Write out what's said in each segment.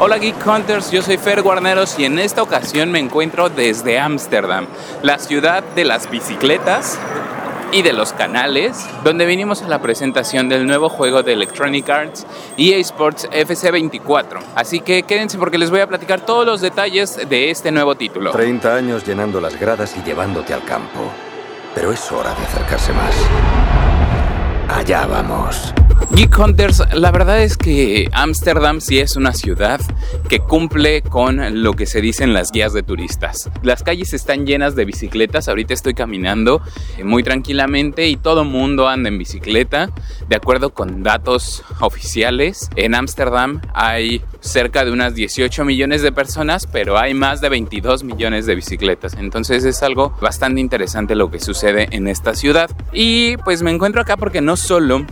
Hola Geek Hunters, yo soy Fer Guarneros y en esta ocasión me encuentro desde Ámsterdam, la ciudad de las bicicletas y de los canales, donde vinimos a la presentación del nuevo juego de Electronic Arts EA Sports FC24. Así que quédense porque les voy a platicar todos los detalles de este nuevo título. 30 años llenando las gradas y llevándote al campo. Pero es hora de acercarse más. Allá vamos. Geek Hunters, la verdad es que Ámsterdam sí es una ciudad que cumple con lo que se dice en las guías de turistas. Las calles están llenas de bicicletas, ahorita estoy caminando eh, muy tranquilamente y todo mundo anda en bicicleta. De acuerdo con datos oficiales, en Ámsterdam hay cerca de unas 18 millones de personas, pero hay más de 22 millones de bicicletas. Entonces es algo bastante interesante lo que sucede en esta ciudad. Y pues me encuentro acá porque no solo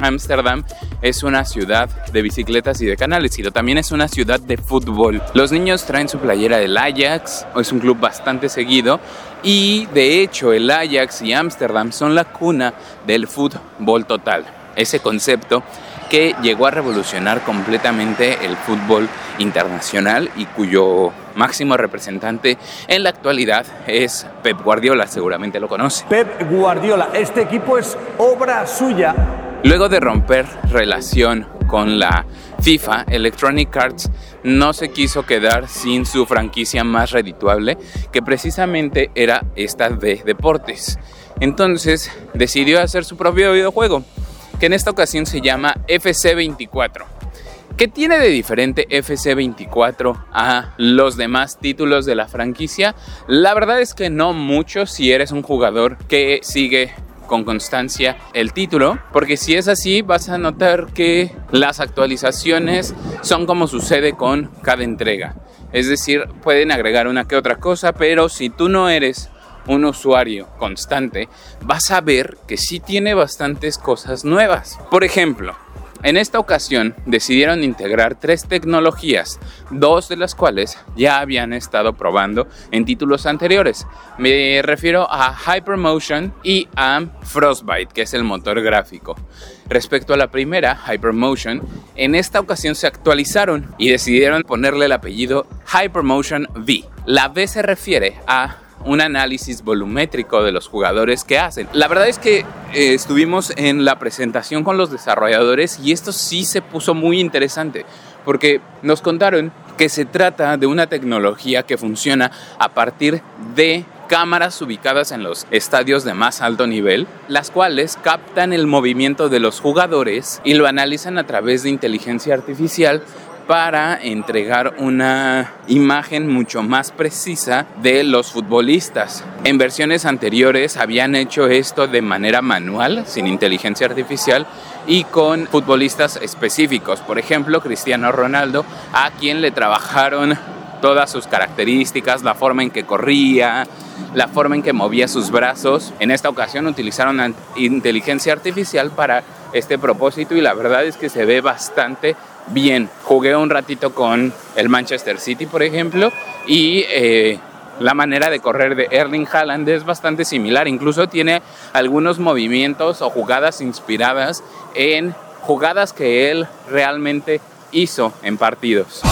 Ámsterdam es una ciudad de bicicletas y de canales, sino también es una ciudad de fútbol. Los niños traen su playera del Ajax, es un club bastante seguido y de hecho el Ajax y Ámsterdam son la cuna del fútbol total. Ese concepto que llegó a revolucionar completamente el fútbol internacional y cuyo máximo representante en la actualidad es Pep Guardiola, seguramente lo conoce. Pep Guardiola, este equipo es obra suya Luego de romper relación con la FIFA, Electronic Arts no se quiso quedar sin su franquicia más redituable, que precisamente era esta de deportes. Entonces decidió hacer su propio videojuego, que en esta ocasión se llama FC24. ¿Qué tiene de diferente FC24 a los demás títulos de la franquicia? La verdad es que no mucho si eres un jugador que sigue con constancia el título, porque si es así vas a notar que las actualizaciones son como sucede con cada entrega. Es decir, pueden agregar una que otra cosa, pero si tú no eres un usuario constante, vas a ver que sí tiene bastantes cosas nuevas. Por ejemplo, en esta ocasión decidieron integrar tres tecnologías, dos de las cuales ya habían estado probando en títulos anteriores. Me refiero a Hypermotion y a Frostbite, que es el motor gráfico. Respecto a la primera, Hypermotion, en esta ocasión se actualizaron y decidieron ponerle el apellido Hypermotion V. La V se refiere a un análisis volumétrico de los jugadores que hacen. La verdad es que eh, estuvimos en la presentación con los desarrolladores y esto sí se puso muy interesante porque nos contaron que se trata de una tecnología que funciona a partir de cámaras ubicadas en los estadios de más alto nivel, las cuales captan el movimiento de los jugadores y lo analizan a través de inteligencia artificial para entregar una imagen mucho más precisa de los futbolistas. En versiones anteriores habían hecho esto de manera manual, sin inteligencia artificial, y con futbolistas específicos. Por ejemplo, Cristiano Ronaldo, a quien le trabajaron todas sus características, la forma en que corría, la forma en que movía sus brazos. En esta ocasión utilizaron inteligencia artificial para este propósito y la verdad es que se ve bastante bien. Jugué un ratito con el Manchester City, por ejemplo, y eh, la manera de correr de Erling Haaland es bastante similar. Incluso tiene algunos movimientos o jugadas inspiradas en jugadas que él realmente hizo en partidos.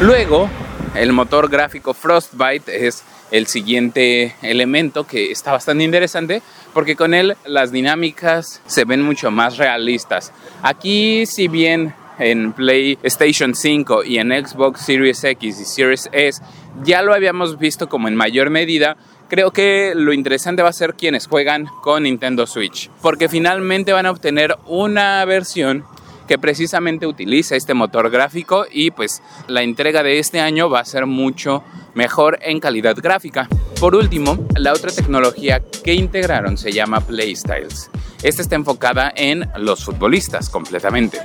Luego, el motor gráfico Frostbite es el siguiente elemento que está bastante interesante porque con él las dinámicas se ven mucho más realistas. Aquí si bien en PlayStation 5 y en Xbox Series X y Series S ya lo habíamos visto como en mayor medida, creo que lo interesante va a ser quienes juegan con Nintendo Switch, porque finalmente van a obtener una versión que precisamente utiliza este motor gráfico y pues la entrega de este año va a ser mucho mejor en calidad gráfica. Por último, la otra tecnología que integraron se llama Playstyles. Esta está enfocada en los futbolistas completamente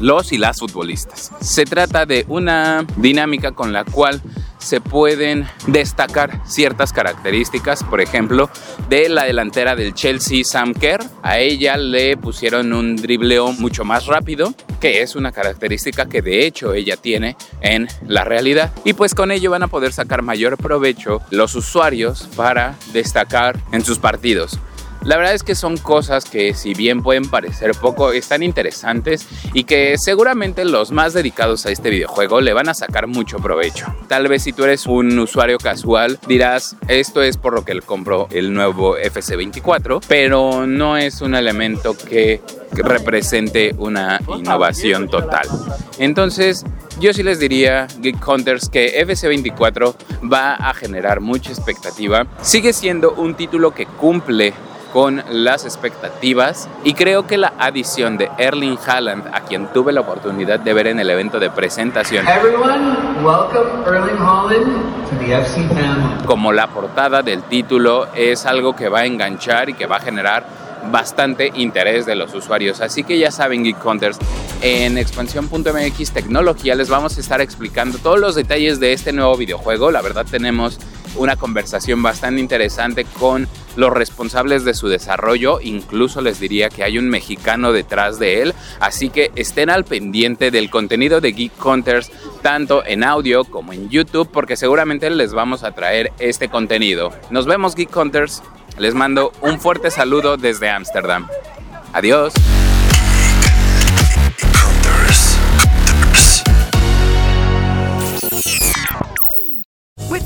los y las futbolistas. Se trata de una dinámica con la cual se pueden destacar ciertas características, por ejemplo, de la delantera del Chelsea Sam Kerr. A ella le pusieron un dribleo mucho más rápido, que es una característica que de hecho ella tiene en la realidad. Y pues con ello van a poder sacar mayor provecho los usuarios para destacar en sus partidos. La verdad es que son cosas que si bien pueden parecer poco, están interesantes y que seguramente los más dedicados a este videojuego le van a sacar mucho provecho. Tal vez si tú eres un usuario casual dirás, esto es por lo que compró el nuevo FC24, pero no es un elemento que represente una innovación total. Entonces, yo sí les diría, Geek Hunters, que FC24 va a generar mucha expectativa. Sigue siendo un título que cumple con las expectativas y creo que la adición de Erling Haaland, a quien tuve la oportunidad de ver en el evento de presentación, como la portada del título, es algo que va a enganchar y que va a generar bastante interés de los usuarios. Así que ya saben, Geek Hunters, en expansión.mx Tecnología les vamos a estar explicando todos los detalles de este nuevo videojuego. La verdad tenemos una conversación bastante interesante con los responsables de su desarrollo, incluso les diría que hay un mexicano detrás de él, así que estén al pendiente del contenido de Geek Hunters tanto en audio como en YouTube porque seguramente les vamos a traer este contenido. Nos vemos Geek Hunters, les mando un fuerte saludo desde Ámsterdam. Adiós.